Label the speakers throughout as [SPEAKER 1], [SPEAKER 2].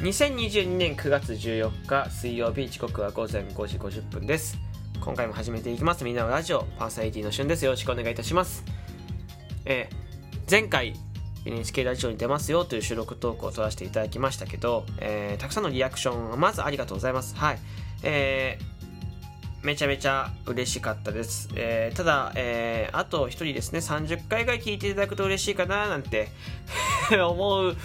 [SPEAKER 1] 2022年9月14日水曜日時刻は午前5時50分です。今回も始めていきます。みんなのラジオパーサイティの旬ですよ。ろしくお願いいたします。えー、前回 NHK ラジオに出ますよという収録トークを取らせていただきましたけど、えー、たくさんのリアクションまずありがとうございます。はい。えー、めちゃめちゃ嬉しかったです。えー、ただ、えー、あと一人ですね、30回ぐらい聞いていただくと嬉しいかななんて 思う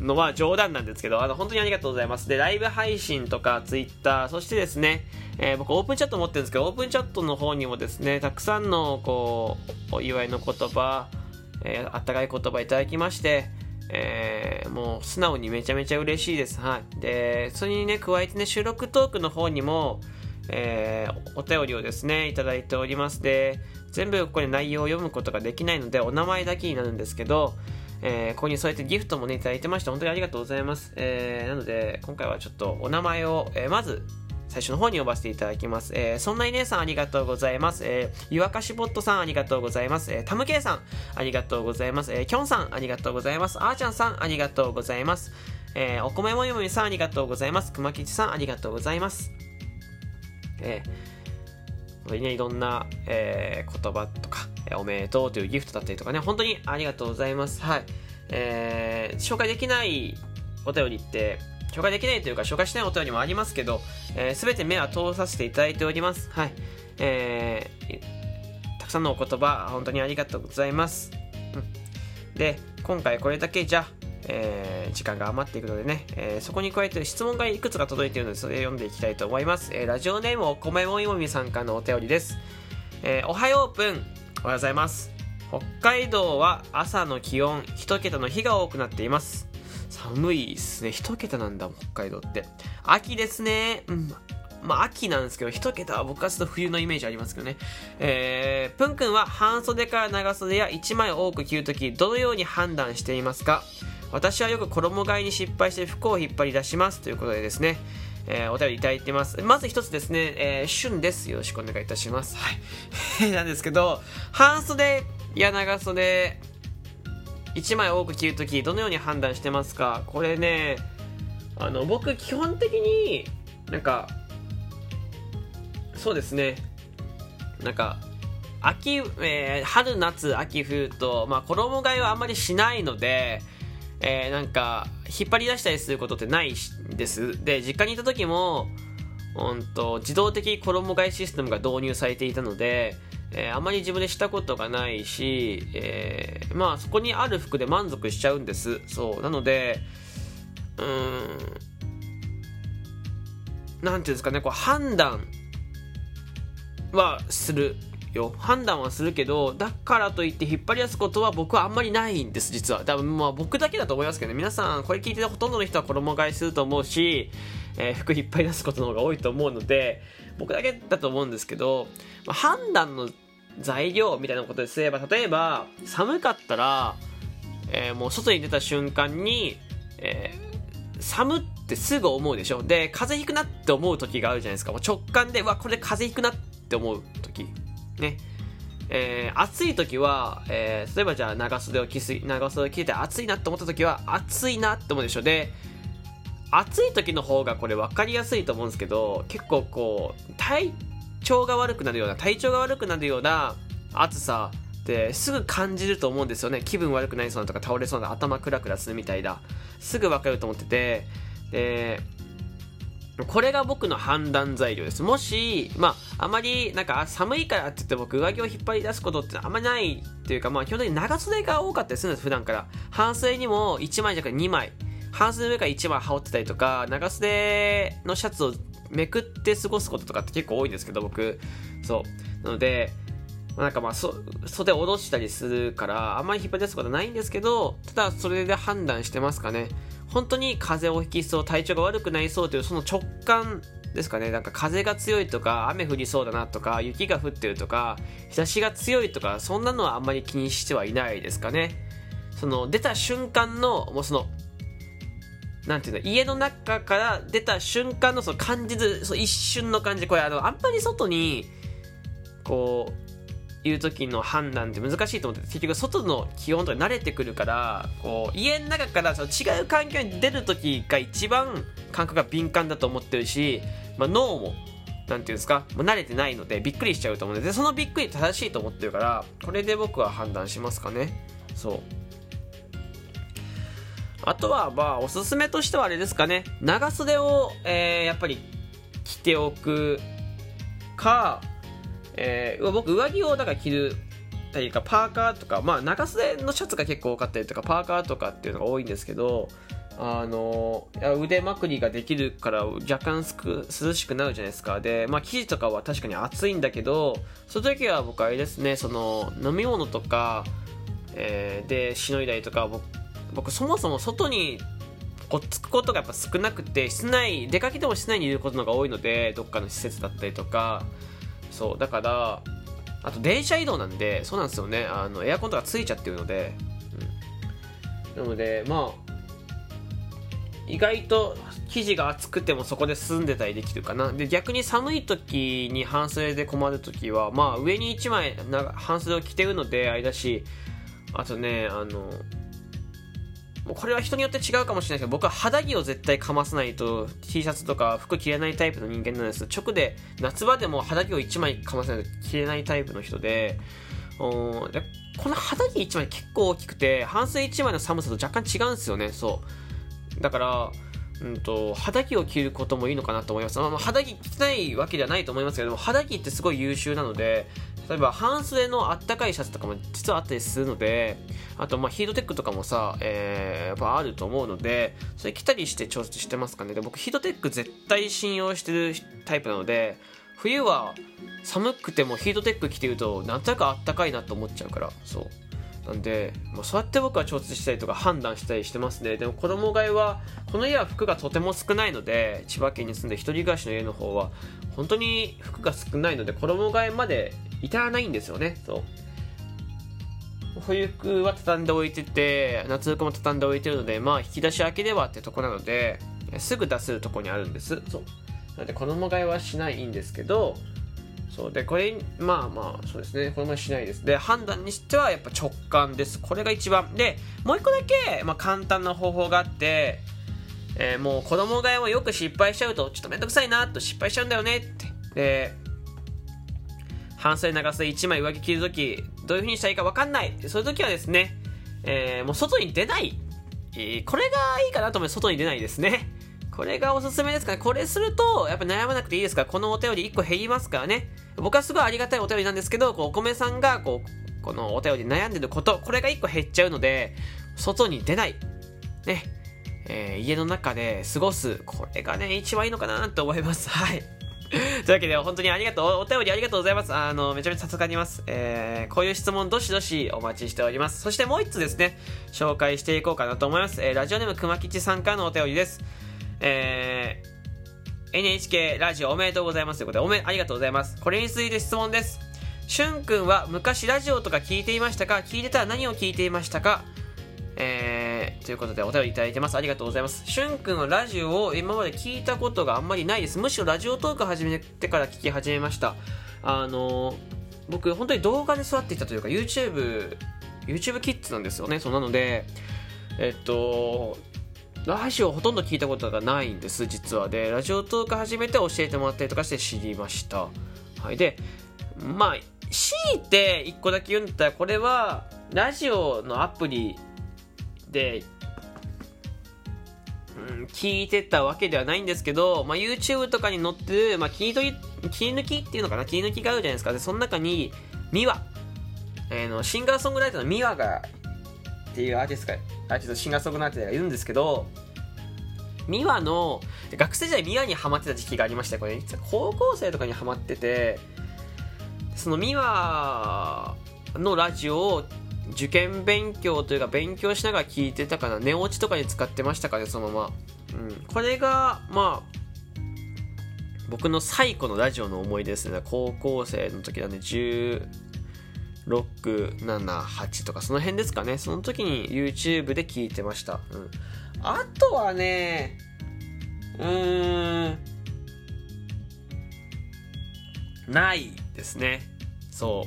[SPEAKER 1] のは冗談なんですけど、あの、本当にありがとうございます。で、ライブ配信とか、ツイッター、そしてですね、えー、僕、オープンチャット持ってるんですけど、オープンチャットの方にもですね、たくさんの、こう、お祝いの言葉、えー、あったかい言葉いただきまして、えー、もう素直にめちゃめちゃ嬉しいです。はい。で、それにね、加えてね、収録トークの方にも、えー、お便りをですね、いただいておりますで、全部ここで内容を読むことができないので、お名前だけになるんですけど、えー、ここにそうやってギフトもね、いただいてまして、本当にありがとうございます。えー、なので、今回はちょっとお名前を、えー、まず、最初の方に呼ばせていただきます。えー、そんな姉さんありがとうございます。えー、ゆわかしボットさんありがとうございます。えー、たむけいさんありがとうございます。えー、きょんさんありがとうございます。あーちゃんさんありがとうございます。えー、お米もよもみさんありがとうございます。くまきちさんありがとうございます。えー、いろんな、えー、言葉とか、おめでとうというギフトだったりとかね、本当にありがとうございます。はい。えー、紹介できないお便りって、紹介できないというか紹介しないお便りもありますけど、えー、全て目は通させていただいております。はい。えー、たくさんのお言葉、本当にありがとうございます。うん。で、今回これだけじゃ、えー、時間が余っていくのでね、えー、そこに加えて質問がいくつか届いているので、それ読んでいきたいと思います。えー、ラジオネームお米もいもみさんからのお便りです。えー、おはようオープン、おはようございます。北海道は朝の気温1桁の日が多くなっています。寒いっすね。1桁なんだ北海道って。秋ですね。うん。まあ秋なんですけど1桁は僕はちょっと冬のイメージありますけどね。えー、ぷんくんは半袖から長袖や1枚多く着るときどのように判断していますか？私はよく衣替えに失敗して服を引っ張り出しますということでですね。えー、お便りいただいてます。まず一つですね、えー、旬です。よろしくお願いいたします。はい。なんですけど、半袖や長袖1枚多く着るときどのように判断してますか？これねあの僕基本的になんかそうですねなんか秋、えー、春夏秋冬と、まあ、衣替えはあんまりしないので、えー、なんか引っ張り出したりすることってないです。で実家にいた時もうんと自動的衣替えシステムが導入されていたのでえー、あまり自分でしたことがないし、えー、まあそこにある服で満足しちゃうんです。そう。なのでうーんなんていうんですかねこう判断はする。よ。判断はするけどだからといって引っ張り出すことは僕はあんまりないんです実は。多分まあ僕だけだと思いますけどね。皆さんこれ聞いてたほとんどの人は衣替えすると思うし、えー、服引っ張り出すことの方が多いと思うので僕だけだと思うんですけど、まあ、判断の材料みたいなことですれば例えば寒かったら、えー、もう外に出た瞬間に、えー、寒ってすぐ思うでしょ。で風邪ひくなって思う時があるじゃないですか。もう直感でうわこれ風邪ひくなって思う時。ね。えー、暑い時は、えー、例えばじゃあ長袖を着す長袖を着て暑いなって思った時は暑いなって思うでしょで暑い時の方がこれ分かりやすいと思うんですけど結構こう体調が悪くなるような体調が悪くなるような暑さってすぐ感じると思うんですよね。気分悪くなりそうなとか倒れそうな頭クラクラするみたいだすぐ分かると思ってて。でこれが僕の判断材料です。もし、まあ、あまり、なんか、寒いからって言って僕、上着を引っ張り出すことってあんまりないっていうか、まあ、基本的に長袖が多かったりするんです、普段から。半袖にも1枚じゃなくて2枚。半袖の上から1枚羽織ってたりとか、長袖のシャツをめくって過ごすこととかって結構多いんですけど、僕。そう。なので、なんかまあそ、袖を下ろしたりするから、あんまり引っ張り出すことはないんですけど、ただそれで判断してますかね。本当に風邪をひきそう、体調が悪くなりそうというその直感ですかね。なんか風が強いとか、雨降りそうだなとか、雪が降ってるとか、日差しが強いとか、そんなのはあんまり気にしてはいないですかね。その出た瞬間の、もうそのなんていうの、家の中から出た瞬間のその感じる、その一瞬の感じ、これあの、あんまり外に、こういる時の判断って難しいと思って結局外の気温とか慣れてくるからこう家の中からその違う環境に出る時が一番感覚が敏感だと思ってるし、まあ、脳もなんていうんですか、慣れてないのでびっくりしちゃうと思うのでそのびっくり正しいと思ってるからこれで僕は判断しますかね。そう。あとはまあおすすめとしてはあれですかね。長袖を、えー、やっぱり着ておくかえー、僕上着をだから着るというかパーカーとか、まあ、長袖のシャツが結構多かったりとかパーカーとかっていうのが多いんですけどあの腕まくりができるから若干涼しくなるじゃないですか。で、まあ、生地とかは確かに暑いんだけどその時は僕あれですねその飲み物とか、えー、でしのいだりとか僕僕そもそも外にこっつくことがやっぱ少なくて室内出かけても室内にいることのが多いのでどっかの施設だったりとか。そうだからあと電車移動なんでそうなんですよね。あのエアコンとかついちゃってるので、うん、なのでまあ意外と生地が厚くてもそこで済んでたりできるかな。で逆に寒い時に半袖で困る時はまあ上に1枚半袖を着てるのであれだしあとねあのもうこれは人によって違うかもしれないけど僕は肌着を絶対かまさないと T シャツとか服着れないタイプの人間なんです。直で夏場でも肌着を1枚かまさないと着れないタイプの人でこの肌着1枚結構大きくて半袖1枚の寒さと若干違うんですよね。そう。だからうんと、肌着を着ることもいいのかなと思います。まあ、肌着着てないわけではないと思いますけども、肌着ってすごい優秀なので、例えば半袖のあったかいシャツとかも実はあったりするのであとまあヒートテックとかもさ、えー、やっぱあると思うのでそれ着たりして調節してますかね。で僕ヒートテック絶対信用してるタイプなので冬は寒くてもヒートテック着てるとなんとなくあったかいなと思っちゃうから。そう。なんで、まあ、そうやって僕は調節したりとか判断したりしてますね。でも子供買いはこの家は服がとても少ないので千葉県に住んで一人暮らしの家の方は本当に服が少ないので子供買いまで至らないんですよね。そう。冬服は畳んでおいてて夏服も畳んでおいてるのでまあ引き出し開ければってとこなのですぐ出せるとこにあるんです。そう。なので子供買いはしないんですけどそう。でこれまあまあそうですね。これもしないです。で判断にしてはやっぱ直感です。これが一番。でもう一個だけ、まあ、簡単な方法があってえー、もう子供がもよく失敗しちゃうとちょっとめんどくさいなと失敗しちゃうんだよねって。で半袖長袖1枚上着着るときどういう風にしたらいいか分かんないそういう時はですね、えー、もう外に出ない、えー、これがいいかなと思います外に出ないですねこれがおすすめですから、これすると、やっぱ悩まなくていいですから、このお便り1個減りますからね。僕はすごいありがたいお便りなんですけど、こうお米さんが、こう、このお便り悩んでること、これが1個減っちゃうので、外に出ない。ね。えー、家の中で過ごす。これがね、一番いいのかなと思います。はい。というわけで、本当にありがとう。お便りありがとうございます。あの、めちゃめちゃ助かります。えー、こういう質問どしどしお待ちしております。そしてもう一つですね、紹介していこうかなと思います。えー、ラジオネーム熊吉さんからのお便りです。えー、NHK ラジオおめでとうございますということで、おめ、ありがとうございます。これについて質問です。しゅんくんは昔ラジオとか聞いていましたか？聞いてたら何を聞いていましたか？えー、ということでお便りいただいてます。ありがとうございます。しゅんくんはラジオを今まで聞いたことがあんまりないです。むしろラジオトーク始めてから聞き始めました。あのー、僕本当に動画で育っていたというか YouTube、YouTube キッズなんですよね。そうなので、えっと、ラジオほとんど聞いたことがないんです実はでラジオトーク始めて教えてもらったりとかして知りましたはいでまあ強いて1個だけ言うんだったらこれはラジオのアプリで、うん、聞いてたわけではないんですけど、まあ、YouTube とかに載ってる、まあ、切り取り切り抜きっていうのかな切り抜きがあるじゃないですか。でその中にミワ、えー、のシンガーソングライターのミワがっていうアーティストがアーティストシンガーソングライターがいるんですけどミワの学生時代ミワにハマってた時期がありましてこれ。高校生とかにハマっててそのミワのラジオを受験勉強というか勉強しながら聞いてたかな寝落ちとかに使ってましたかねそのまま、うん、これがまあ僕の最古のラジオの思い出ですね。高校生の時なんで10 678とかその辺ですかね。その時に YouTube で聞いてました、うん、あとはねうーんないですね。そ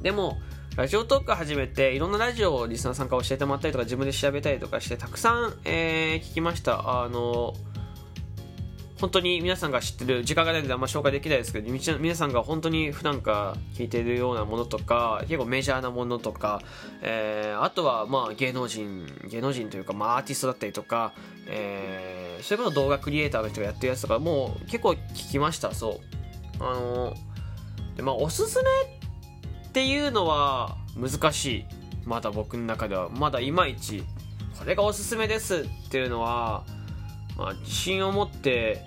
[SPEAKER 1] う。でもラジオトーク始めていろんなラジオをリスナーさんから教えてもらったりとか自分で調べたりとかしてたくさん、えー、聞きました。あの本当に皆さんが知ってる時間がないのであんま紹介できないですけど皆さんが本当に普段から聞いてるようなものとか結構メジャーなものとか、えー、あとはまあ芸能人芸能人というか、まあ、アーティストだったりとか、えー、それこそ動画クリエイターの人がやってるやつとかもう結構聞きました。そう。あのでまあおすすめってていうのは難しい。まだ僕の中ではまだいまいちこれがおすすめですっていうのは、まあ、自信を持って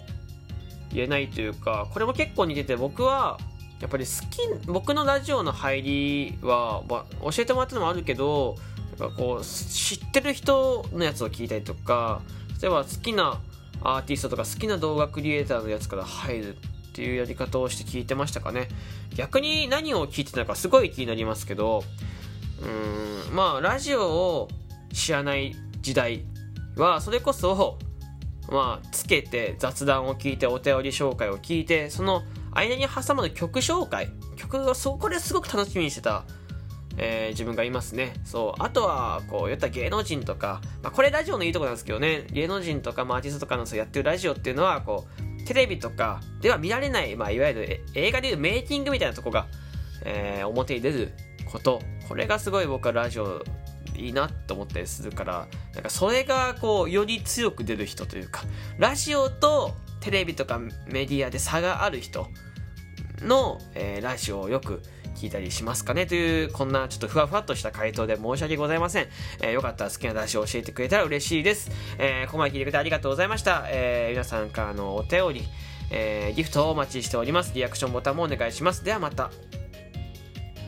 [SPEAKER 1] 言えないというかこれも結構似てて僕はやっぱり好き僕のラジオの入りは、まあ、教えてもらったのもあるけどやっぱこう知ってる人のやつを聞いたりとか例えば好きなアーティストとか好きな動画クリエイターのやつから入る。っていうやり方をして聞いてましたかね逆に何を聞いてたのかすごい気になりますけどうんまあラジオを知らない時代はそれこそまあつけて雑談を聞いてお便り紹介を聞いてその間に挟む曲紹介曲がそこですごく楽しみにしてたえー、自分がいますね。そう。あとは、こう、言った芸能人とか、まあ、これラジオのいいとこなんですけどね、芸能人とか、まあ、アーティストとかのそうやってるラジオっていうのは、こう、テレビとかでは見られない、まあ、いわゆる映画でいうメイキングみたいなとこが、えー、表に出ること。これがすごい僕はラジオいいなと思ったりするからなんかそれがこうより強く出る人というかラジオとテレビとかメディアで差がある人の、えー、ラジオをよく聞いたりしますかねという、こんなちょっとふわふわっとした回答で申し訳ございません。えー、よかったら好きな出しを教えてくれたら嬉しいです。えー、ここまで聞いてくれてありがとうございました。えー、皆さんからのお便り、えー、ギフトをお待ちしております。リアクションボタンもお願いします。ではまた。